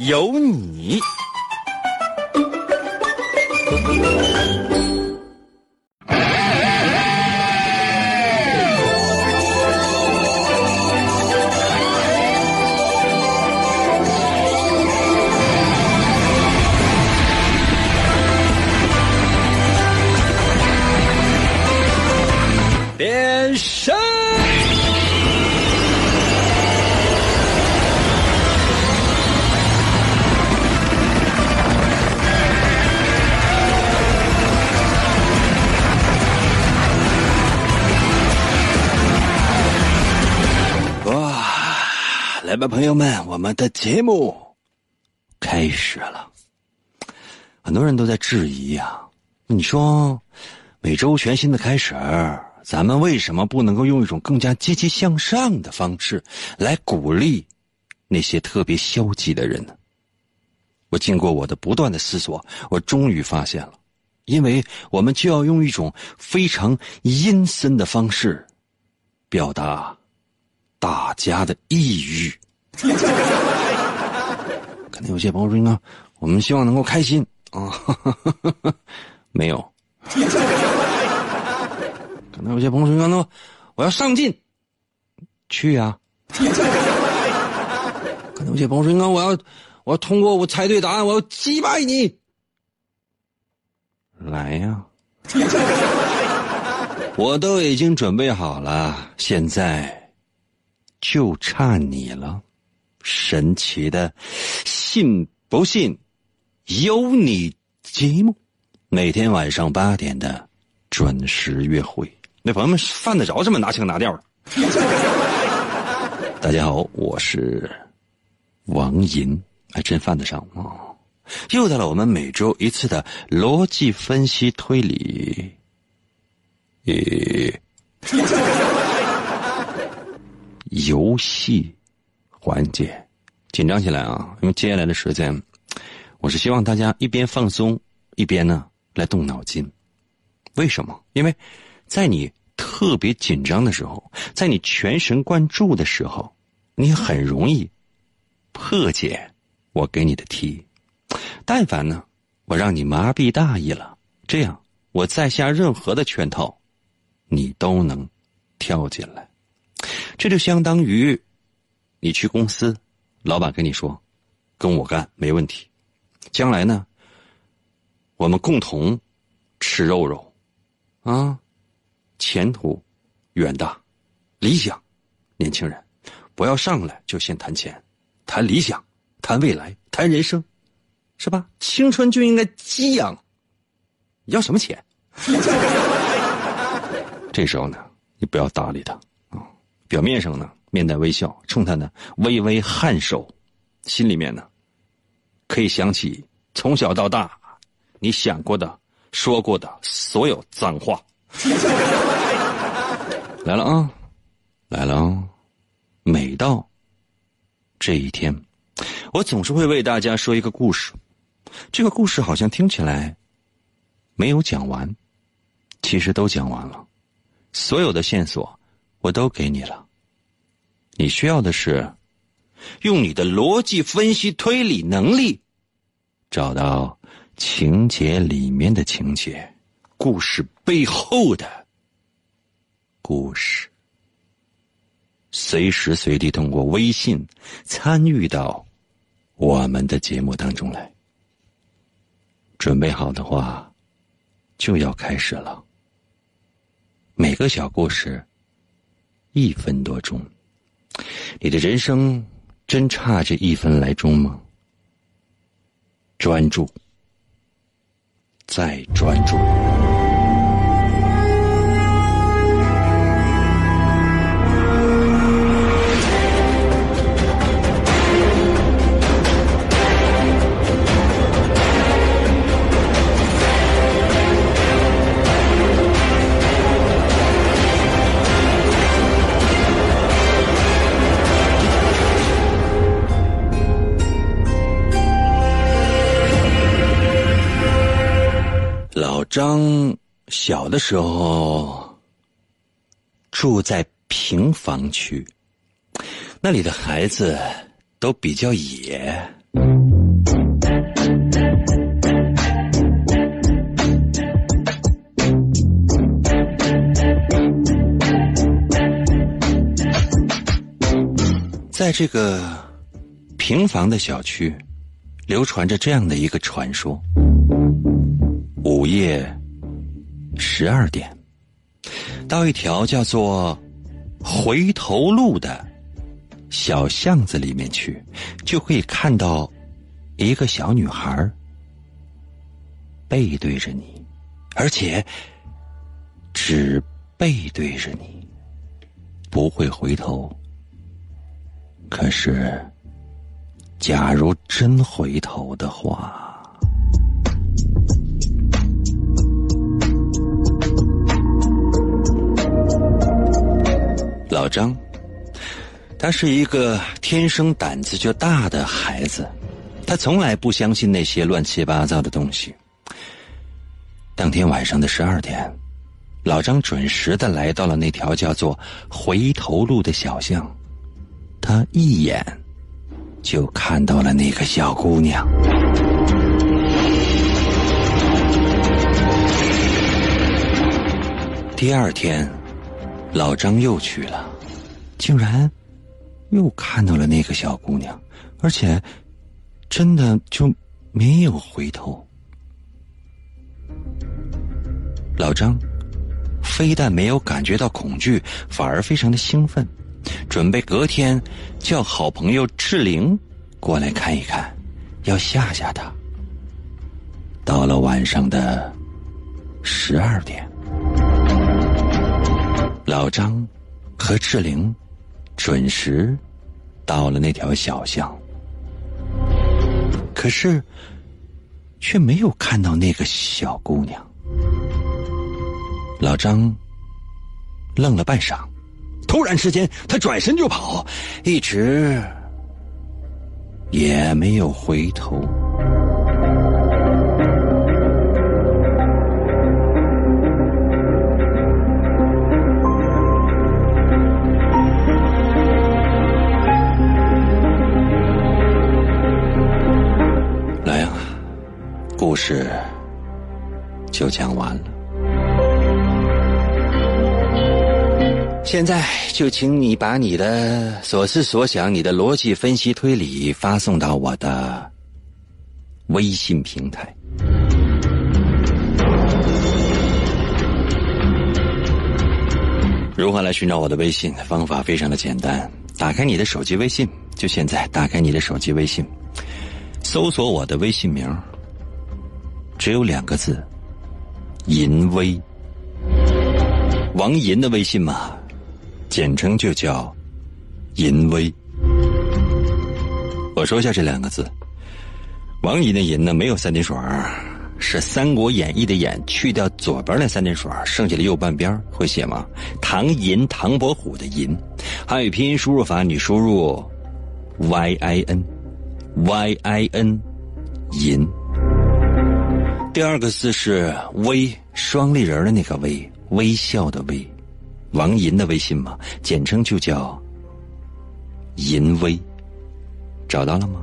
有你。朋友们，我们的节目开始了。很多人都在质疑呀、你说每周全新的开始，咱们为什么不能够用一种更加积极向上的方式来鼓励那些特别消极的人呢？我经过我的不断的思索，我终于发现了，因为我们就要用一种非常阴森的方式表达大家的抑郁。可能有些朋友说：“啊，我们希望能够开心啊，没有。”可能有些朋友说：“那我要上进，去呀、可能有些朋友说：“那我要我要通过我猜对答案，我要击败你，来呀、我都已经准备好了，现在就差你了。神奇的，信不信由你节目，每天晚上八点的准时约会。那朋友们犯得着这么拿腔拿调的？大家好，我是王银，还真犯得上啊！又到了我们每周一次的逻辑分析推理，游戏 缓解，紧张起来啊！因为接下来的时间，我是希望大家一边放松，一边呢来动脑筋。为什么？因为在你特别紧张的时候，在你全神贯注的时候，你很容易破解我给你的题。但凡呢，我让你麻痹大意了，这样我再下任何的圈套，你都能跳进来。这就相当于你去公司，老板跟你说：“跟我干没问题。”将来呢，我们共同吃肉肉，啊，前途远大，理想，年轻人。不要上来就先谈钱，谈理想，谈未来，谈人生，是吧？青春就应该激昂，要什么钱？这时候呢，你不要搭理他。啊，表面上呢面带微笑，冲他呢微微颔首，心里面呢可以想起从小到大你想过的、说过的所有脏话。来了啊，来了啊！每到这一天，我总是会为大家说一个故事。这个故事好像听起来没有讲完，其实都讲完了。所有的线索我都给你了，你需要的是用你的逻辑分析推理能力，找到情节里面的情节，故事背后的故事。随时随地通过微信参与到我们的节目当中来。准备好的话，就要开始了。每个小故事一分多钟，你的人生真差这一分来钟吗？专注，再专注。张小的时候住在平房区，那里的孩子都比较野。在这个平房的小区，流传着这样的一个传说：午夜十二点，到一条叫做“回头路”的小巷子里面去，就可以看到一个小女孩背对着你，而且只背对着你，不会回头。可是，假如真回头的话，老张，他是一个天生胆子就大的孩子，他从来不相信那些乱七八糟的东西。当天晚上的十二点，老张准时的来到了那条叫做“回头路”的小巷。他一眼就看到了那个小姑娘。第二天，老张又去了，竟然又看到了那个小姑娘，而且真的就没有回头。老张非但没有感觉到恐惧，反而非常的兴奋。准备隔天叫好朋友志玲过来看一看，要吓吓他。到了晚上的十二点，老张和志玲准时到了那条小巷，可是却没有看到那个小姑娘。老张愣了半晌。突然之间，他转身就跑，一直也没有回头。现在就请你把你的所思所想、你的逻辑分析推理发送到我的微信平台。如何来寻找我的微信？方法非常的简单，打开你的手机微信，就现在打开你的手机微信，搜索我的微信名，只有两个字：淫威。王银的微信嘛。简称就叫“淫威”。我说一下这两个字，“王银”的“淫”呢，没有三点水儿是《三国演义》的“演”，去掉左边那三点水剩下的右半边会写吗？唐寅，唐伯虎的“寅”。汉语拼音输入法，你输入 “y i n y i n”，银。第二个字是“微”，双立人的那个“微”，微笑的“微”。王银的微信嘛，简称就叫银威，找到了吗？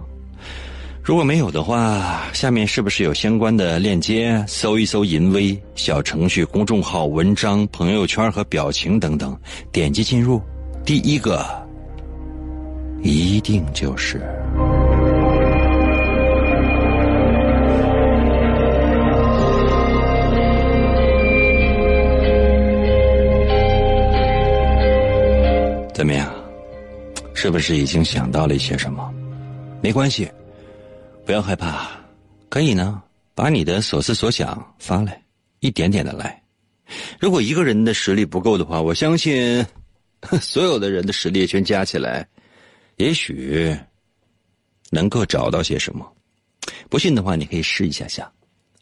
如果没有的话，下面是不是有相关的链接？搜一搜银威小程序、公众号、文章、朋友圈和表情等等，点击进入，第一个一定就是。怎么样？是不是已经想到了一些什么？没关系，不要害怕，可以呢，把你的所思所想发来，一点点的来。如果一个人的实力不够的话，我相信 所有的人的实力全加起来，也许能够找到些什么。不信的话，你可以试一下下，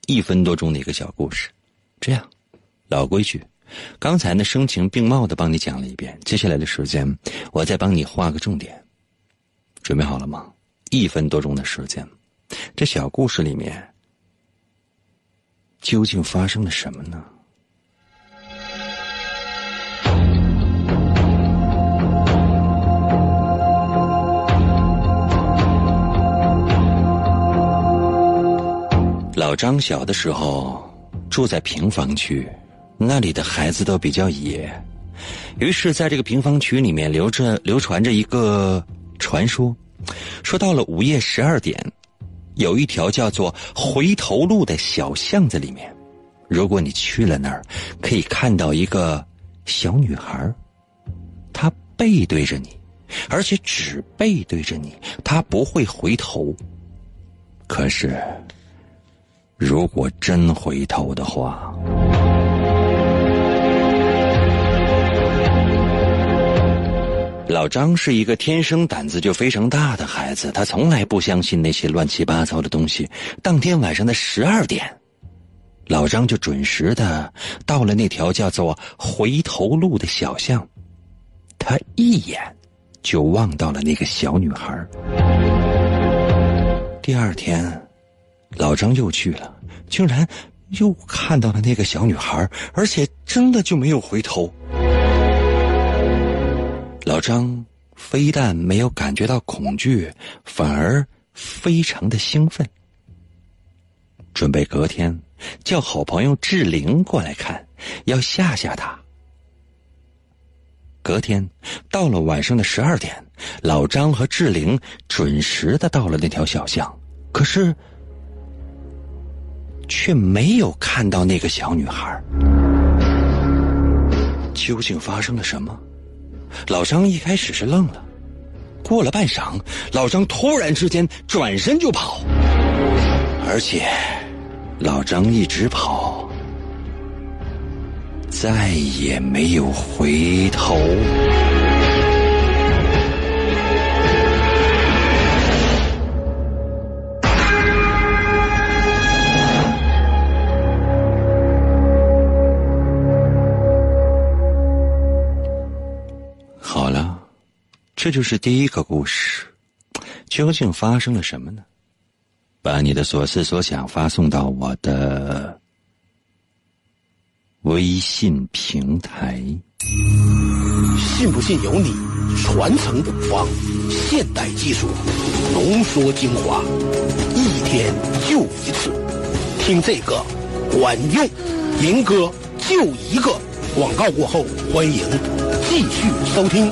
一分多钟的一个小故事。这样，老规矩。刚才呢，声情并茂的帮你讲了一遍，接下来的时间，我再帮你画个重点。准备好了吗？一分多钟的时间，这小故事里面究竟发生了什么呢？老张小的时候住在平房区，那里的孩子都比较野，于是在这个平房区里面流着流传着一个传说，说到了午夜十二点，有一条叫做回头路的小巷子里面，如果你去了那儿，可以看到一个小女孩，她背对着你，而且只背对着你，她不会回头。可是。如果真回头的话，老张是一个天生胆子就非常大的孩子，他从来不相信那些乱七八糟的东西。当天晚上的十二点，老张就准时的到了那条叫做回头路的小巷，他一眼就望到了那个小女孩。第二天。老张又去了，竟然又看到了那个小女孩，而且真的就没有回头。老张非但没有感觉到恐惧，反而非常的兴奋，准备隔天叫好朋友志玲过来看，要吓吓他。隔天到了晚上的十二点，老张和志玲准时的到了那条小巷，可是。却没有看到那个小女孩，究竟发生了什么？老张一开始是愣了，过了半晌，老张突然之间转身就跑，而且老张一直跑，再也没有回头。这就是第一个故事，究竟发生了什么呢？把你的所思所想发送到我的微信平台。信不信由你，传承古方，现代技术浓缩精华，一天就一次，听这个管用，民歌就一个。广告过后，欢迎继续收听。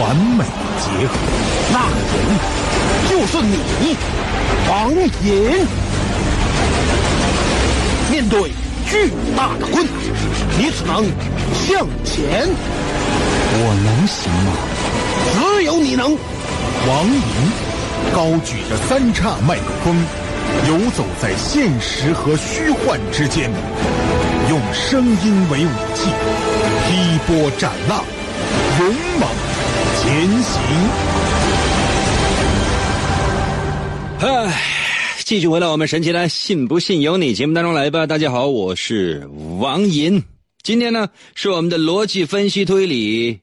完美结合，那个人就是你，王隐。面对巨大的困难，你只能向前。我能行吗？只有你能。王隐高举着三叉麦克风，游走在现实和虚幻之间，用声音为武器，劈波斩浪，勇猛。前行。唉，继续回到我们神奇的“信不信由你”节目当中来吧。大家好，我是王银。今天呢，是我们的逻辑分析推理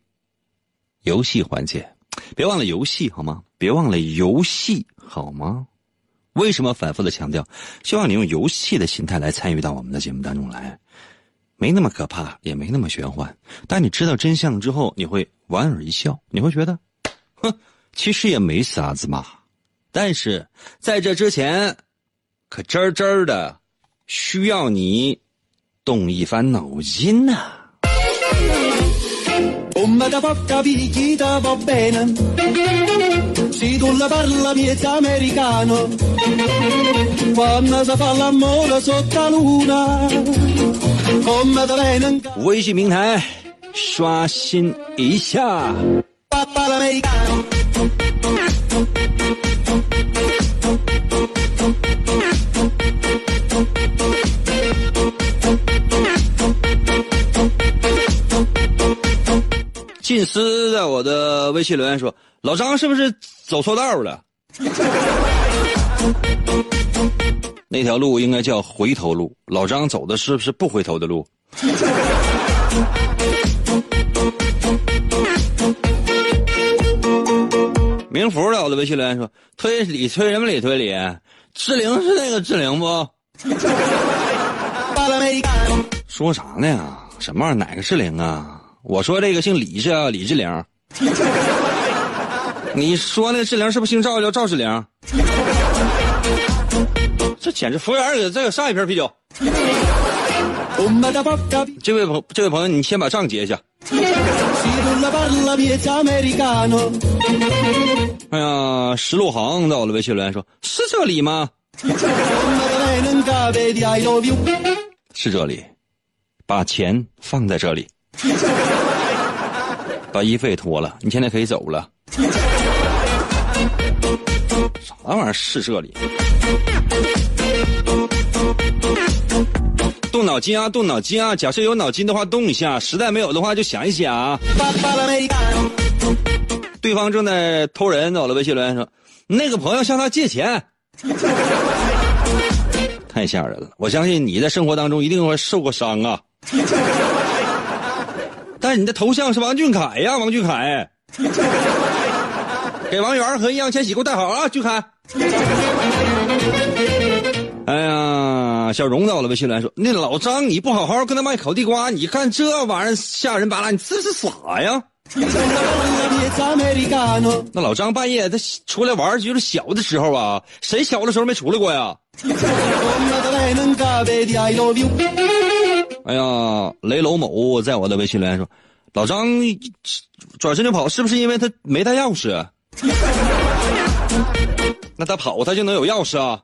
游戏环节。别忘了游戏好吗？别忘了游戏好吗？为什么反复的强调？希望你用游戏的心态来参与到我们的节目当中来。没那么可怕，也没那么玄幻。但你知道真相之后，你会莞尔一笑你会觉得哼其实也没啥子嘛。但是在这之前可真真的需要你动一番脑筋呐。微信平台刷新一下。《近思在我的微信留言说：“老张是不是走错道了？那条路应该叫回头路，老张走的是不是不回头的路？”名符了我的微信留言说：“推理推什么理推理？志玲是那个志玲不？说啥呢呀？什么玩意儿？哪个志玲啊？我说这个姓李是啊，李志玲。你说那志玲是不是姓赵，叫赵志玲？这简直服务员给再给上一瓶啤酒。这位朋这位朋友，你先把账结一下。哎呀，石路航到了，微信留言说：“是这里吗？”是这里，把钱放在这里，把衣服也脱了，你现在可以走了。啥玩意儿是这里？动脑筋啊，动脑筋啊！假设有脑筋的话，动一下；实在没有的话，就想一想。Papà l'americano 对方正在偷人，在我的微信留言说：“那个朋友向他借钱。”太吓人了！我相信你在生活当中一定会受过伤啊。但是你的头像是王俊凯呀，王俊凯。给王源和易烊千玺给我带好啊，俊凯。哎呀，小荣在我的微信留言说：“那老张，你不好好跟他卖烤地瓜，你干这玩意儿吓人巴拉，你这是傻呀？” 那老张半夜他出来玩儿，就是小的时候啊，谁小的时候没出来过呀 哎呀，雷楼某在我的微信留言说，老张转身就跑，是不是因为他没带钥匙？那他跑他就能有钥匙啊？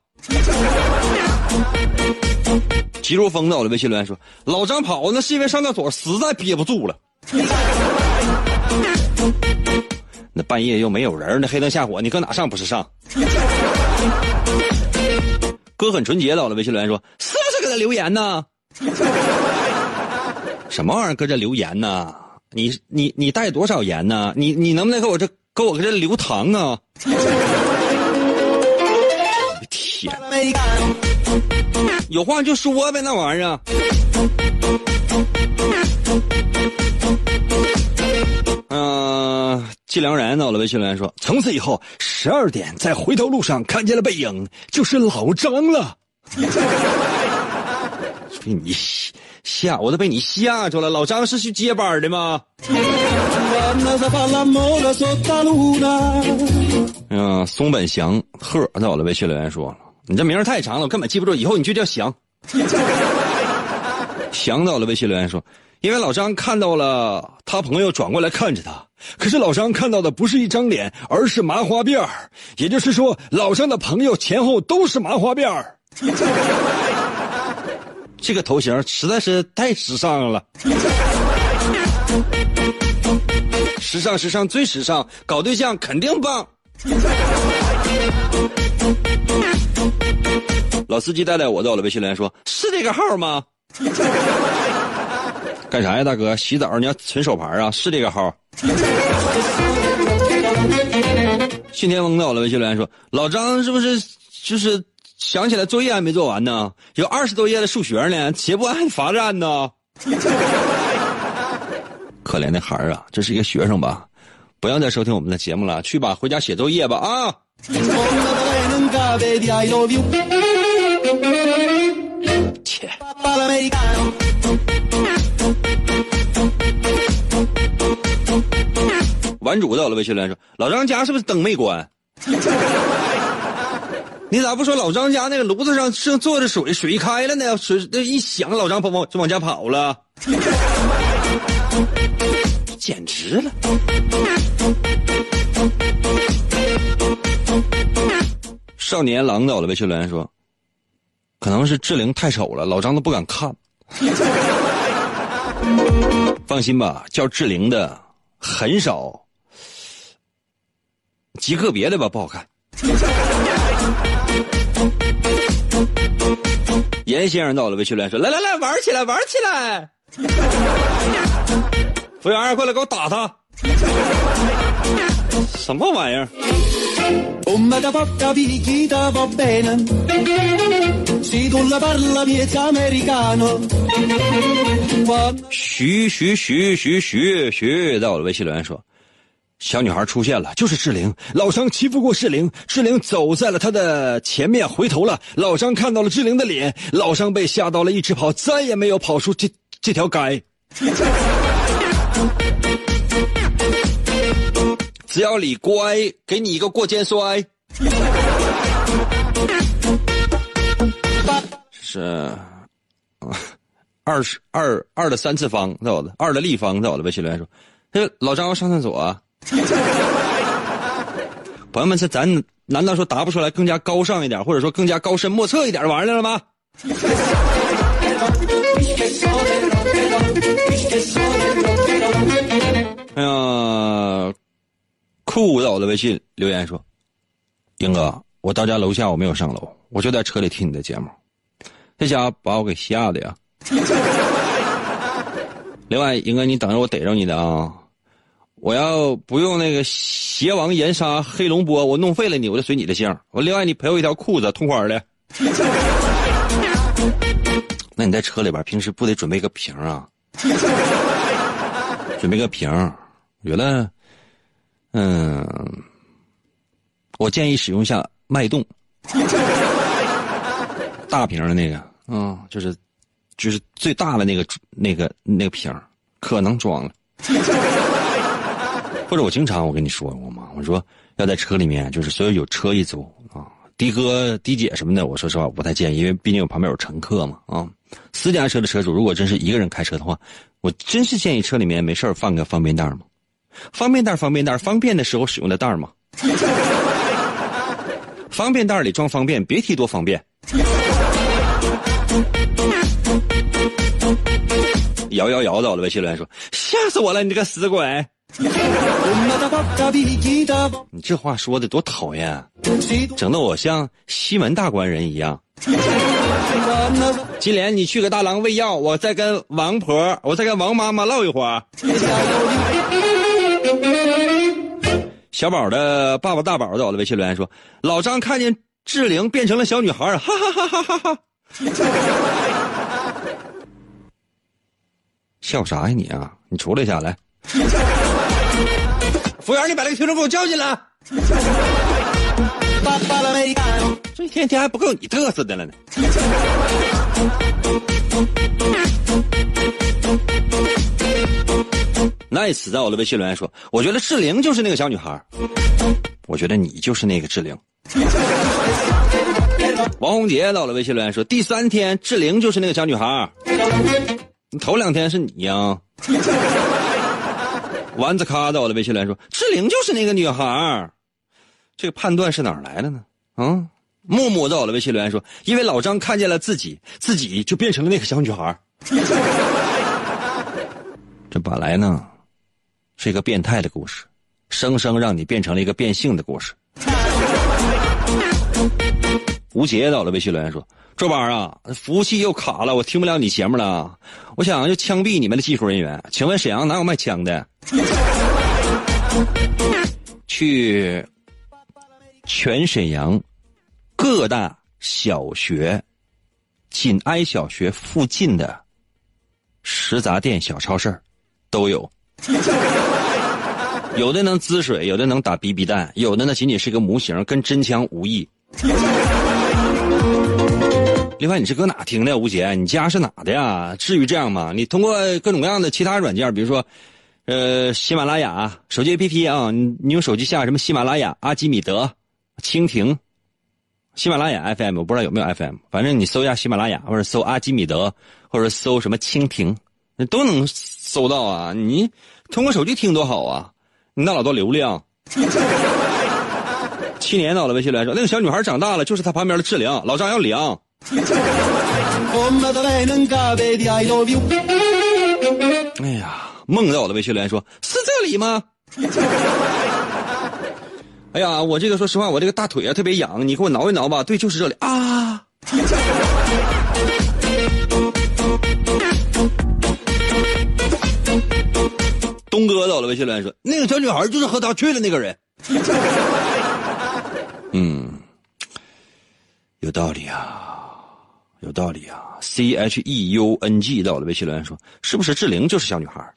急如风在我的微信留言说，老张跑那是因为上厕所实在憋不住了。那半夜又没有人，那黑灯瞎火，你搁哪上不是上？哥很纯洁的，我的微信留言说，是不是给他留言呢？什么玩意儿搁这留言呢？你你你带多少盐呢？你你能不能给我这给我搁这留糖啊？天，有话就说呗，那玩意儿。嗯、季良然到了微信留言说：“从此以后，十二点在回头路上看见了背影，就是老张了。”被你吓，我都被你吓着了。老张是去接班的吗？嗯，松本祥鹤在我的微信留言说：“你这名儿太长了，我根本记不住，以后你就叫翔。翔到了微信留言说：“因为老张看到了他朋友转过来看着他，可是老张看到的不是一张脸，而是麻花辫儿，也就是说，老张的朋友前后都是麻花辫儿。”这个头型实在是太时尚了。时尚，时尚，最时尚，搞对象肯定棒。老司机带带我到了微信留言说：“是这个号吗？” 干啥呀，大哥？洗澡你要存手牌啊？是这个号。信天翁到了微信留言说：“老张是不是就是想起来作业还没做完呢？有二十多页的数学呢，写不完还罚站呢。”可怜的孩儿啊，这是一个学生吧？不要再收听我们的节目了，去吧，回家写作业吧啊！切完 主到了微信来说老张家是不是灯没关？你咋不说老张家那个炉子上正坐着水水开了呢？水那一响老张跑往就往家跑了。简直了。少年狼在我的微信留言说：“可能是志玲太丑了，老张都不敢看。”放心吧，叫志玲的很少，极个别的吧不好看。严先生到了，微信留言说：“来来来，玩起来，玩起来！”服务员，过来给我打他！什么玩意儿？徐徐徐徐徐徐，在我的微信留言说：“小女孩出现了，就是志玲。老张欺负过志玲，志玲走在了他的前面，回头了。老张看到了志玲的脸，老张被吓到了，一直跑，再也没有跑出这这条街。只要你乖，给你一个过肩摔。是。啊二十二二的三次方在我的二的立方在我的微信留言说：“哎，老张要上厕所、啊。”朋友们，这咱难道说答不出来更加高尚一点，或者说更加高深莫测一点的玩意儿了吗？哎呀，酷在我的微信留言说：“英哥，我到家楼下我没有上楼，我就在车里听你的节目，这家伙把我给吓的呀。”另外，英哥，你等着我逮着你的啊！我要不用那个邪王岩沙黑龙波，我弄废了你，我就随你的姓。我另外，你赔我一条裤子，痛快的。那你在车里边平时不得准备个瓶啊？准备个瓶，我觉得，嗯，我建议使用一下脉动，大瓶的那个，嗯，就是。就是最大的那个那个那个瓶可能装了，或者我经常我跟你说过嘛，我说要在车里面，就是所有有车一族啊，的哥、的姐什么的，我说实话我不太建议，因为毕竟我旁边有乘客嘛啊。私家车的车主如果真是一个人开车的话，我真是建议车里面没事放个方便袋嘛，方便袋方便袋方便的时候使用的袋吗，方便袋里装方便，别提多方便。摇摇摇的，我的微信留言说：“吓死我了，你这个死鬼 你这话说的多讨厌整的我像西门大官人一样。金莲，你去给大郎喂药，我再跟王婆，我再跟王妈妈唠一会儿。小宝的爸爸大宝在我的微信留言说：“老张看见志玲变成了小女孩，哈哈哈哈哈哈！”笑啥呀你啊？你出来一下来。服务员，你把那个听众给我叫进来。这一天天还不够你嘚瑟的了呢。nice 在我的微信留言说：“我觉得志玲就是那个小女孩，我觉得你就是那个志玲。”王红杰在我的微信留言说：“第三天志玲就是那个小女孩，你头两天是你呀。”丸子咖在我的微信留言说：“志玲就是那个女孩。”这个判断是哪来的呢？啊，木木在我的微信留言说：“因为老张看见了自己，自己就变成了那个小女孩。”这本来呢，是一个变态的故事，生生让你变成了一个变性的故事。吴杰到了微信留言说：“周班啊，服务器又卡了，我听不了你节目了。我想就枪毙你们的技术人员。请问沈阳哪有卖枪的？去全沈阳各大小学、锦哀小学附近的食杂店、小超市都有。有的能滋水，有的能打 BB 弹，有的呢仅仅是个模型，跟真枪无异。另外，你是搁哪听的，吴杰？你家是哪的呀？至于这样吗？你通过各种各样的其他软件，比如说呃，喜马拉雅手机 APP 啊，你你用手机下什么喜马拉雅、阿基米德、蜻蜓、喜马拉雅 FM，我不知道有没有 FM，反正你搜一下喜马拉雅，或者搜阿基米德，或者搜什么蜻蜓，那都能搜到啊。你通过手机听多好啊，你那老多流量。七年到了，微信来说，那个小女孩长大了，就是她旁边的志玲，老张要凉。哎呀，梦到我的微信留言说：“是这里吗？” 哎呀，我这个说实话，我这个大腿啊特别痒，你给我挠一挠吧。对，就是这里啊。东哥在我的微信留言说：“那个小女孩就是和他去的那个人。”嗯，有道理啊，有道理啊。C H E U N G 到我的微信留言说：“是不是志玲就是小女孩？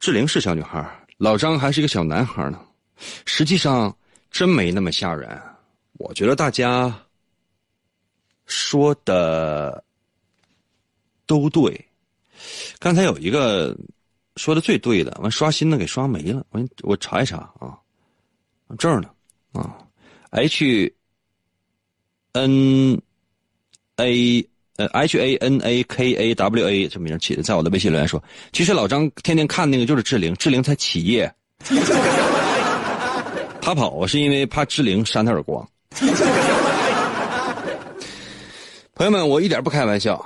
志玲是小女孩，老张还是一个小男孩呢？实际上真没那么吓人。我觉得大家说的都对。刚才有一个说的最对的，完刷新的给刷没了。我我查一查啊，这儿呢啊，H N A。呃，H A N A K A W A 这名起的，在我的微信留言说，其实老张天天看那个就是志玲，志玲才起夜，他跑是因为怕志玲扇他耳光。朋友们，我一点不开玩笑，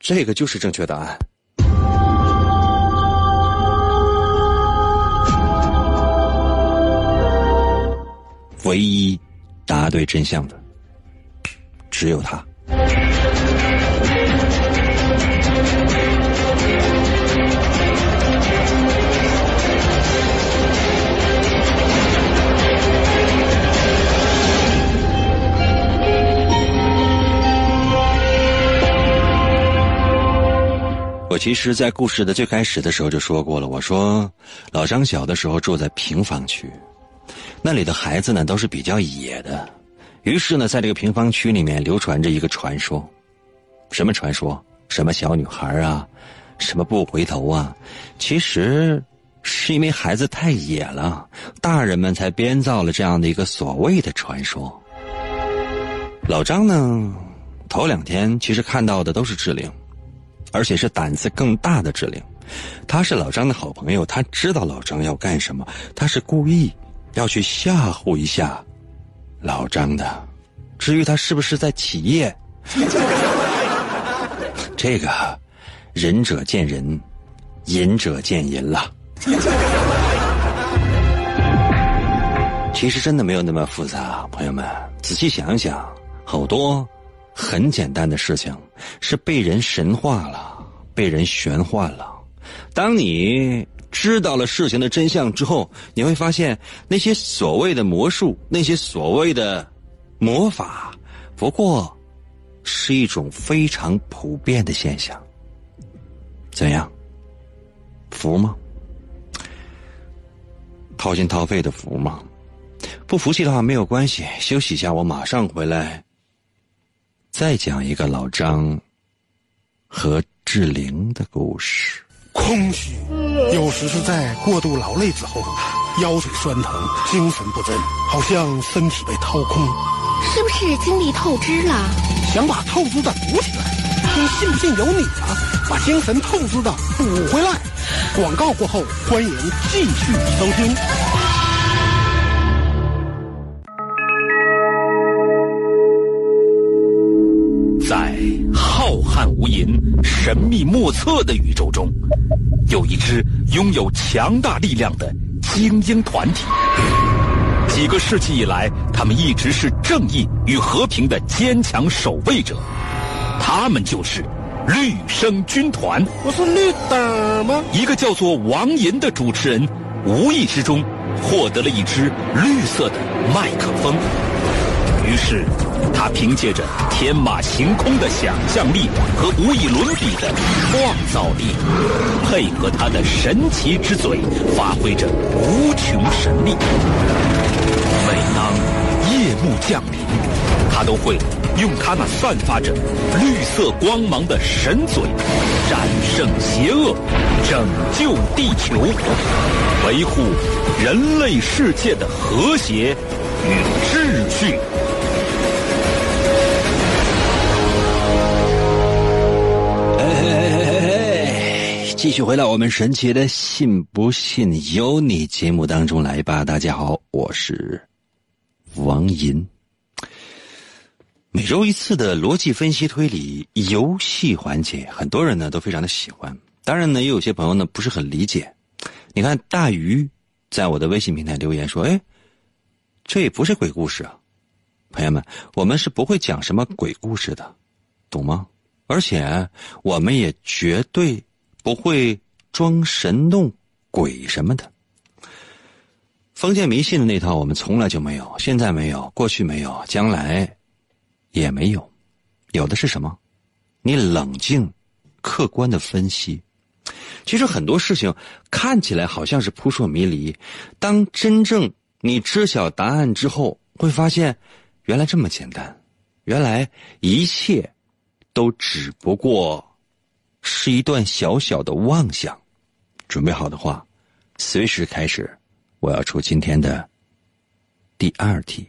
这个就是正确答案。唯一答对真相的，只有他。我其实，在故事的最开始的时候就说过了。我说，老张小的时候住在平房区，那里的孩子呢都是比较野的。于是呢，在这个平房区里面流传着一个传说，什么传说？什么小女孩啊，什么不回头啊？其实，是因为孩子太野了，大人们才编造了这样的一个所谓的传说。老张呢，头两天其实看到的都是志玲。而且是胆子更大的志玲，他是老张的好朋友，他知道老张要干什么，他是故意要去吓唬一下老张的。至于他是不是在起夜，这个仁者见仁，隐者见隐了。其实真的没有那么复杂，朋友们仔细想想，好多。很简单的事情，是被人神化了，被人玄幻了。当你知道了事情的真相之后，你会发现那些所谓的魔术，那些所谓的魔法，不过是一种非常普遍的现象。怎样？服吗？掏心掏肺的服吗？不服气的话没有关系，休息一下，我马上回来。再讲一个老张和志玲的故事。空虚，有时是在过度劳累之后，腰腿酸疼，精神不振，好像身体被掏空。是不是精力透支了？想把透支的补起来，你信不信由你啊！把精神透支的补回来。广告过后，欢迎继续收听。浩瀚无垠、神秘莫测的宇宙中，有一支拥有强大力量的精英团体。几个世纪以来，他们一直是正义与和平的坚强守卫者。他们就是绿生军团。我是绿党吗？一个叫做王银的主持人，无意之中获得了一支绿色的麦克风。于是，他凭借着天马行空的想象力和无与伦比的创造力，配合他的神奇之嘴，发挥着无穷神力。每当夜幕降临，他都会用他那散发着绿色光芒的神嘴，战胜邪恶，拯救地球，维护人类世界的和谐与秩序。继续回到我们神奇的“信不信由你”节目当中来吧。大家好，我是王银。每周一次的逻辑分析推理游戏环节，很多人呢都非常的喜欢。当然呢，也有些朋友呢不是很理解。你看，大鱼在我的微信平台留言说：“哎，这也不是鬼故事啊，朋友们，我们是不会讲什么鬼故事的，懂吗？而且我们也绝对。”不会装神弄鬼什么的，封建迷信的那套我们从来就没有，现在没有，过去没有，将来也没有。有的是什么？你冷静、客观的分析。其实很多事情看起来好像是扑朔迷离，当真正你知晓答案之后，会发现原来这么简单，原来一切都只不过。是一段小小的妄想，准备好的话，随时开始。我要出今天的第二题，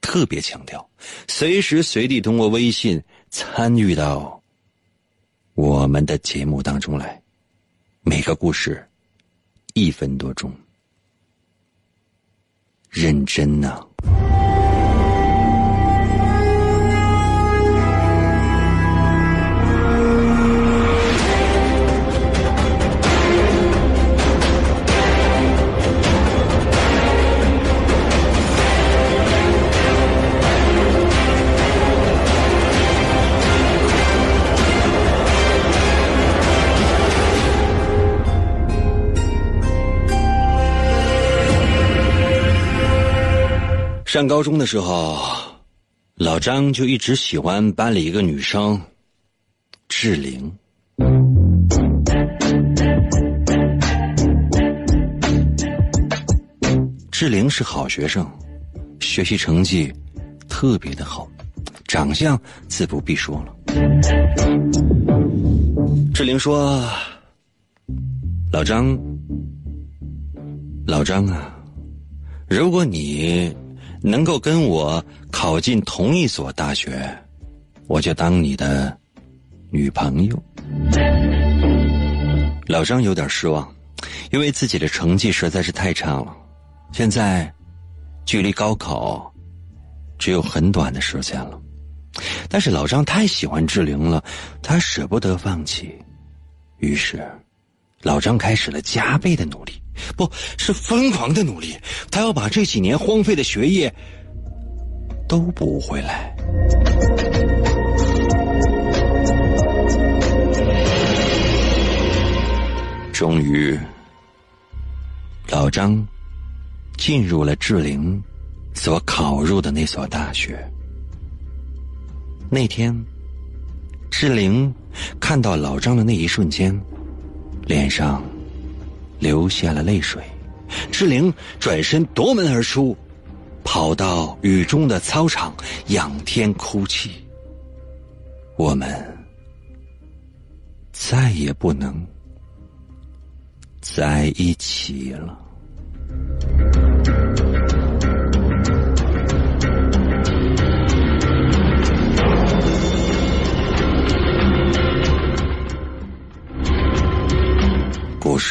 特别强调，随时随地通过微信参与到我们的节目当中来。每个故事一分多钟，认真呐。上高中的时候，老张就一直喜欢班里一个女生，志玲。志玲是好学生，学习成绩特别的好，长相自不必说了。志玲说：“老张，老张啊，如果你……”能够跟我考进同一所大学，我就当你的女朋友。老张有点失望，因为自己的成绩实在是太差了。现在，距离高考只有很短的时间了，但是老张太喜欢志玲了，他舍不得放弃，于是，老张开始了加倍的努力。不是疯狂的努力，他要把这几年荒废的学业都补回来。终于，老张进入了志玲所考入的那所大学。那天，志玲看到老张的那一瞬间，脸上。流下了泪水，志玲转身夺门而出，跑到雨中的操场仰天哭泣。我们再也不能在一起了。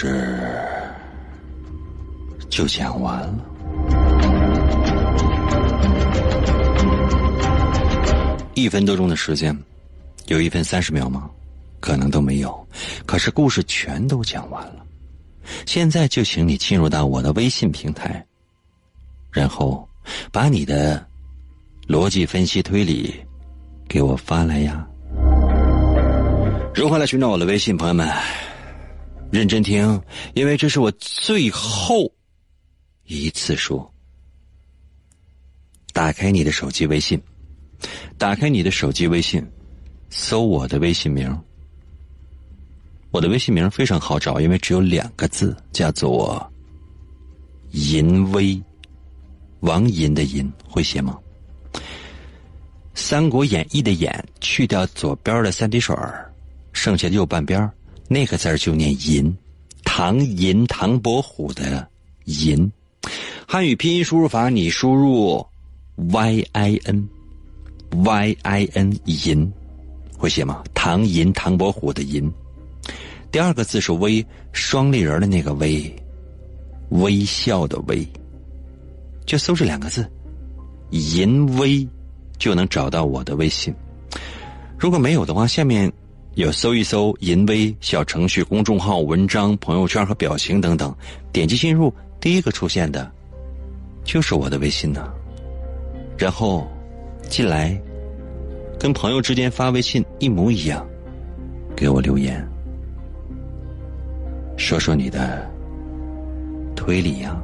事。就讲完了。一分多钟的时间，有一分三十秒吗？可能都没有。可是故事全都讲完了。现在就请你进入到我的微信平台，然后把你的逻辑分析推理给我发来呀。如何来寻找我的微信？朋友们，认真听，因为这是我最后。一次说，打开你的手机微信，打开你的手机微信，搜我的微信名。我的微信名非常好找，因为只有两个字，叫做“淫威”，王淫的淫会写吗？三国演义》的演去掉左边的三滴水剩下的右半边那个字就念银，唐银唐伯虎的银。汉语拼音输入法，你输入 y i n y i n 银，会写吗？唐银唐伯虎的银。第二个字是微，双立人的那个微，微笑的微。就搜这两个字，银微，就能找到我的微信。如果没有的话，下面。有搜一搜“淫威”小程序、公众号、文章、朋友圈和表情等等，点击进入，第一个出现的，就是我的微信呢。然后进来，跟朋友之间发微信一模一样，给我留言，说说你的推理呀。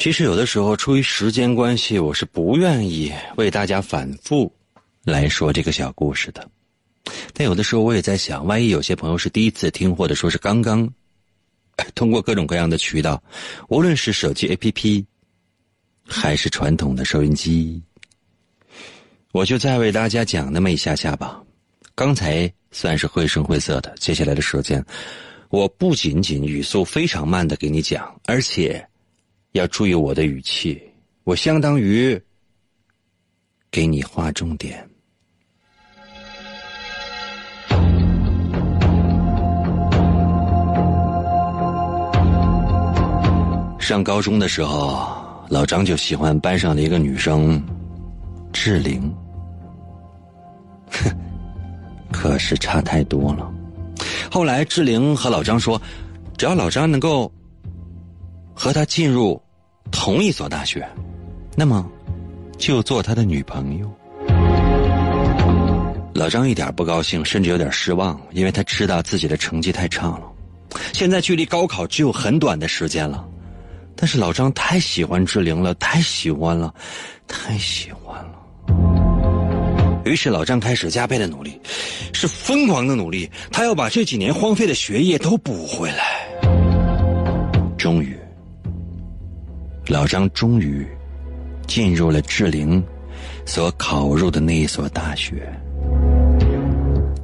其实有的时候，出于时间关系，我是不愿意为大家反复来说这个小故事的。但有的时候，我也在想，万一有些朋友是第一次听，或者说是刚刚通过各种各样的渠道，无论是手机 APP 还是传统的收音机，我就再为大家讲那么一下下吧。刚才算是绘声绘色的，接下来的时间，我不仅仅语速非常慢的给你讲，而且。要注意我的语气，我相当于给你划重点。上高中的时候，老张就喜欢班上的一个女生，志玲。哼，可是差太多了。后来志玲和老张说，只要老张能够。和他进入同一所大学，那么就做他的女朋友。老张一点不高兴，甚至有点失望，因为他知道自己的成绩太差了。现在距离高考只有很短的时间了，但是老张太喜欢志玲了，太喜欢了，太喜欢了。于是老张开始加倍的努力，是疯狂的努力，他要把这几年荒废的学业都补回来。终于。老张终于进入了志玲所考入的那一所大学。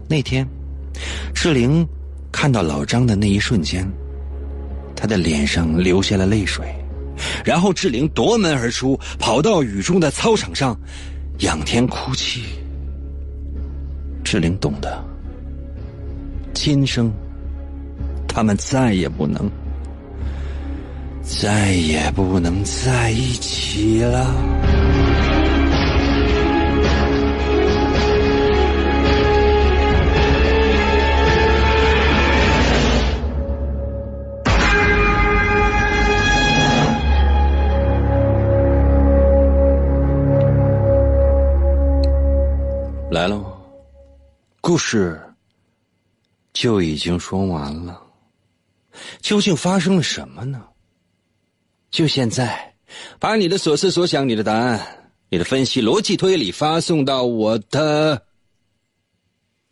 那天，志玲看到老张的那一瞬间，他的脸上流下了泪水。然后，志玲夺门而出，跑到雨中的操场上，仰天哭泣。志玲懂得，今生他们再也不能。再也不能在一起了。来了，故事就已经说完了。究竟发生了什么呢？就现在，把你的所思所想、你的答案、你的分析、逻辑推理发送到我的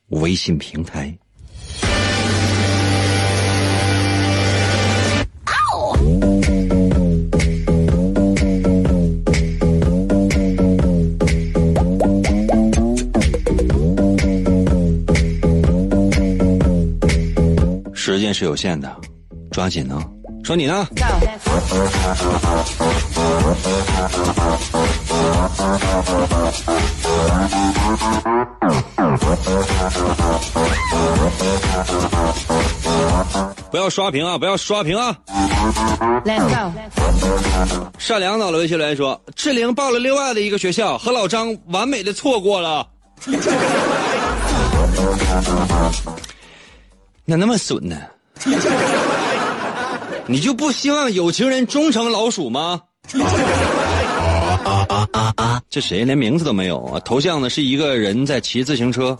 微信平台。时间是有限的，抓紧呢。说你呢？不要刷屏啊！不要刷屏啊！Let's go。善良到了微信留言说：“志玲报了另外的一个学校，和老张完美的错过了。咋那么损呢？你就不希望有情人终成老鼠吗？这谁连名字都没有啊？头像呢是一个人在骑自行车，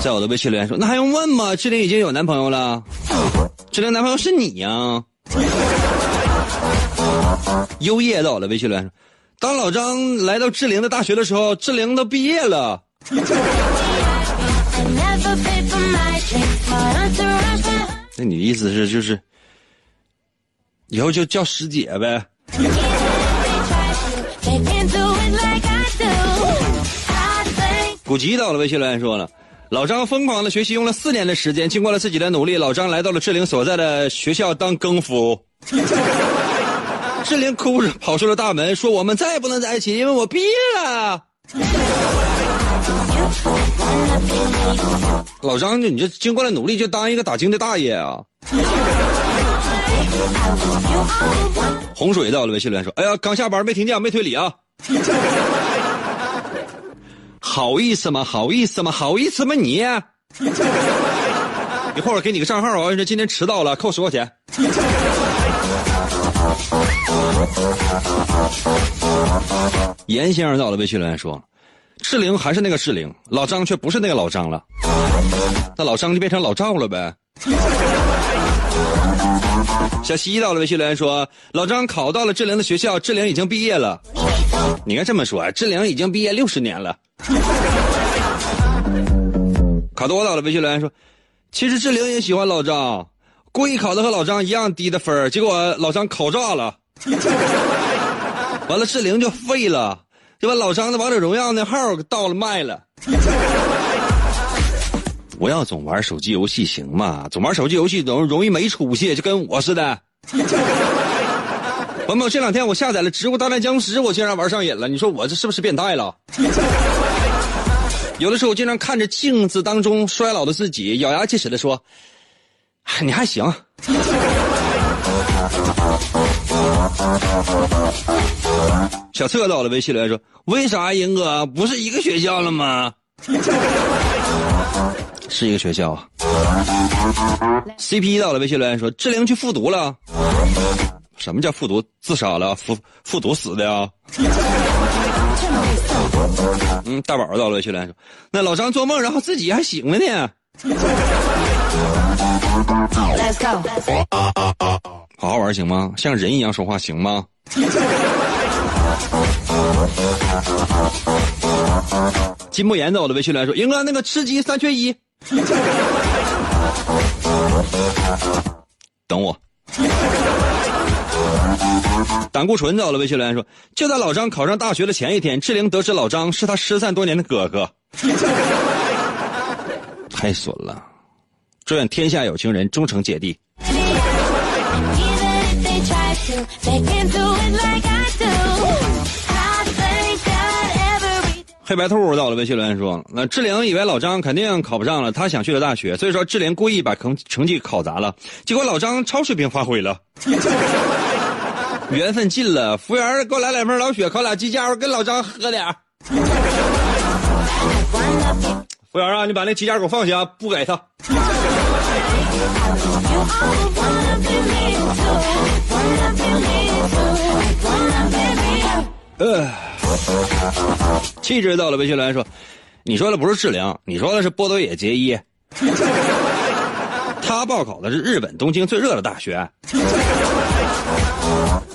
在我的微信留言说：“那还用问吗？志玲已经有男朋友了，志玲男朋友是你呀。”优叶到了，微信留言说：“当老张来到志玲的大学的时候，志玲都毕业了。”那你的意思是就是以后就叫师姐呗？古籍到了，微信留言说了。老张疯狂的学习，用了四年的时间，经过了自己的努力，老张来到了志玲所在的学校当更夫。志玲哭着跑出了大门，说：“我们再也不能在一起，因为我毕业了。”老张，你这经过了努力，就当一个打更的大爷啊！洪水到了，微信留言说：“哎呀，刚下班没听见，没推理啊。”好意思吗？好意思吗？好意思吗？你一会儿给你个账号啊！说今天迟到了，扣十块钱。严先生到了，微信留言说：“志玲还是那个志玲，老张却不是那个老张了。那老张就变成老赵了呗。”小西到了，微信留言说：“老张考到了志玲的学校，志玲已经毕业了。你该这么说，志玲已经毕业六十年了。”卡多到了，微信留言说：“其实志玲也喜欢老张，故意考的和老张一样低的分结果老张考炸了，完了志玲就废了，就把老张的王者荣耀那号给盗了卖了。不要总玩手机游戏行吗？总玩手机游戏容容易没出息，就跟我似的。朋友们这两天我下载了《植物大战僵尸》，我竟然玩上瘾了，你说我这是不是变态了？”有的时候，我经常看着镜子当中衰老的自己，咬牙切齿的说：“你还行。”小策到了，微信留言说：“为啥英哥不是一个学校了吗？”是一个学校啊。CP 到了，微信留言说：“志玲去复读了。”什么叫复读？自杀了？复复读死的呀？嗯，大宝到了，微信留言说，那老张做梦，然后自己还醒了呢。好好玩行吗？像人一样说话行吗？金不言到了，微信来说，英哥那个吃鸡三缺一。等我。胆固醇走了，微信留言说：“就在老张考上大学的前一天，志玲得知老张是他失散多年的哥哥，太损了！祝愿天下有情人终成姐弟。”黑白兔到了，微信留言说：“那志玲以为老张肯定考不上了，他想去的大学，所以说志玲故意把成成绩考砸了，结果老张超水平发挥了。”缘分尽了，服务员给我来两瓶老雪，烤俩鸡架，我跟老张喝点 服务员啊，你把那鸡架给我放下，不给他。呃，气质到了，微信留言说：“你说的不是志玲，你说的是波多野结衣。他报考的是日本东京最热的大学。”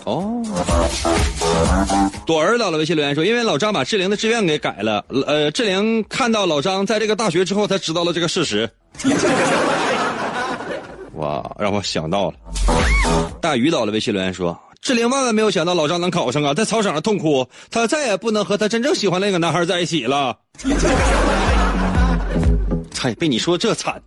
哦，朵儿到了微信留言说，因为老张把志玲的志愿给改了，呃，志玲看到老张在这个大学之后，才知道了这个事实。哇，让我想到了。大鱼到了微信留言说，志玲万万没有想到老张能考上啊，在操场上痛哭，她再也不能和她真正喜欢那个男孩在一起了。猜，被你说这惨。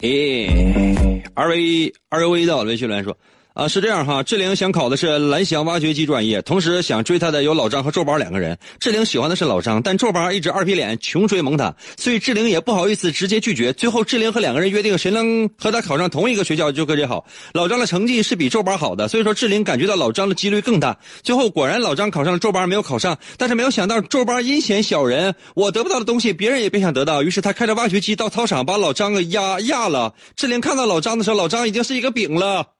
诶，R V R U V 的微信留言说。啊，是这样哈，志玲想考的是蓝翔挖掘机专业，同时想追她的有老张和周宝两个人。志玲喜欢的是老张，但周宝一直二皮脸，穷追猛打，所以志玲也不好意思直接拒绝。最后，志玲和两个人约定，谁能和他考上同一个学校就跟谁好。老张的成绩是比周宝好的，所以说志玲感觉到老张的几率更大。最后果然老张考上了，周宝没有考上，但是没有想到周宝阴险小人，我得不到的东西别人也别想得到，于是他开着挖掘机到操场把老张给压压了。志玲看到老张的时候，老张已经是一个饼了。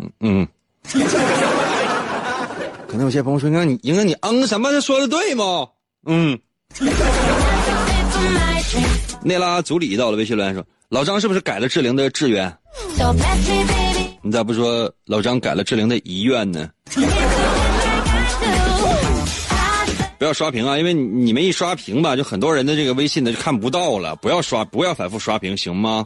嗯嗯，可能有些朋友说：“你，英哥，你嗯什么？说的对吗？”嗯。内拉组里到了微信留言说：“老张是不是改了志玲的志愿？你咋不说老张改了志玲的遗愿呢？”不要刷屏啊，因为你们一刷屏吧，就很多人的这个微信呢就看不到了。不要刷，不要反复刷屏，行吗？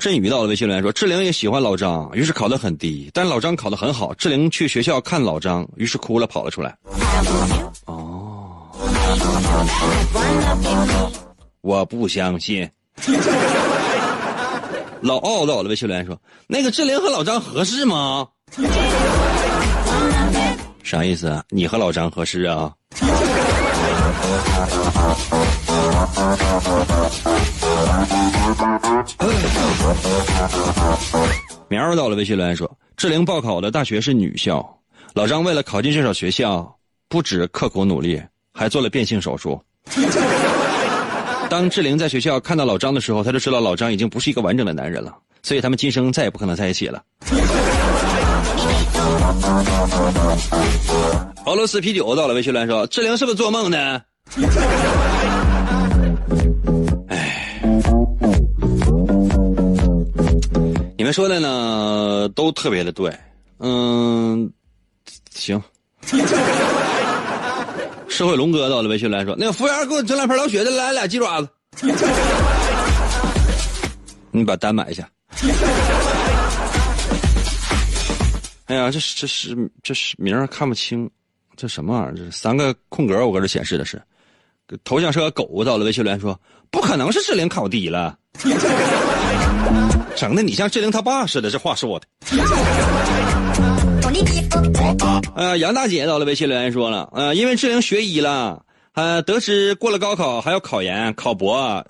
振宇到了微信留言说：“志玲也喜欢老张，于是考得很低，但老张考得很好。志玲去学校看老张，于是哭了，跑了出来。”哦，我不相信。老奥到了微信留言说：“那个志玲和老张合适吗？”啥意思啊？你和老张合适啊？苗儿到了微信留言说：“志玲报考的大学是女校，老张为了考进这所学校，不止刻苦努力，还做了变性手术。”当志玲在学校看到老张的时候，他就知道老张已经不是一个完整的男人了，所以他们今生再也不可能在一起了。俄罗斯啤酒到了，微信乱说：“志玲是不是做梦呢？”哎，你们说的呢，都特别的对。嗯，行。社会龙哥到了，微信来说：“那个服务员给我整两盘老雪的，来俩鸡爪子。”你把单买一下。哎呀，这是这是这是名儿看不清，这什么玩意儿？这是三个空格，我搁这显示的是，头像是个狗。到了微信留言说，不可能是志玲考低了，整的你像志玲他爸似的，这话说的。呃，杨大姐到了微信留言说了，呃，因为志玲学医了，呃，得知过了高考还要考研、考博，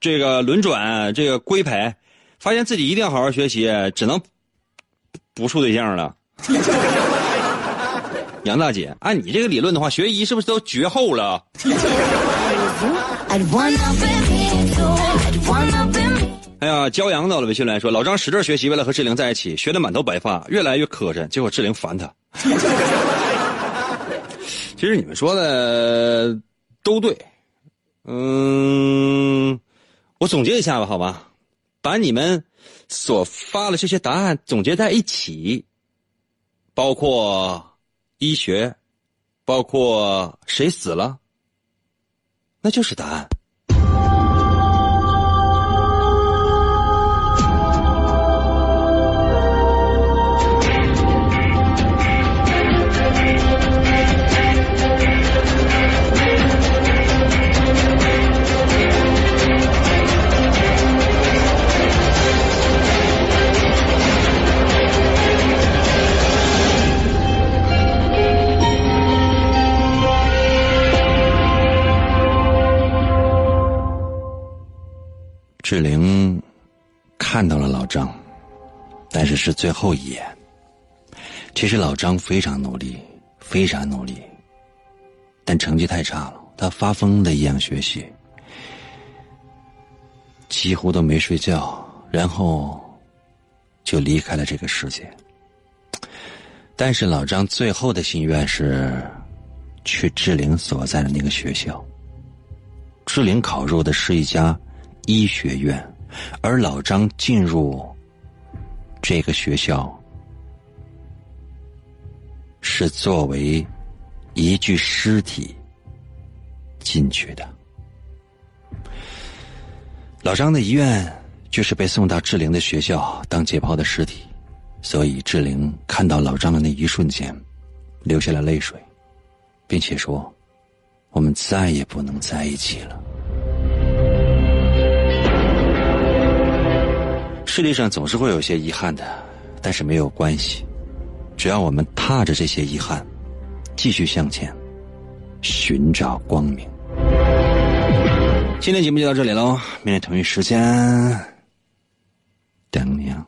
这个轮转、这个规培，发现自己一定要好好学习，只能不处对象了。杨大姐，按你这个理论的话，学医是不是都绝后了？哎呀，骄阳到了微信来说，老张使劲学习，为了和志玲在一起，学的满头白发，越来越磕碜，结果志玲烦他。其实你们说的都对，嗯，我总结一下吧，好吧，把你们所发的这些答案总结在一起。包括医学，包括谁死了，那就是答案。志玲看到了老张，但是是最后一眼。其实老张非常努力，非常努力，但成绩太差了，他发疯的一样学习，几乎都没睡觉，然后就离开了这个世界。但是老张最后的心愿是去志玲所在的那个学校。志玲考入的是一家。医学院，而老张进入这个学校是作为一具尸体进去的。老张的遗愿就是被送到志玲的学校当解剖的尸体，所以志玲看到老张的那一瞬间，流下了泪水，并且说：“我们再也不能在一起了。”世界上总是会有些遗憾的，但是没有关系，只要我们踏着这些遗憾继续向前，寻找光明。今天节目就到这里喽，明天同一时间。等你啊。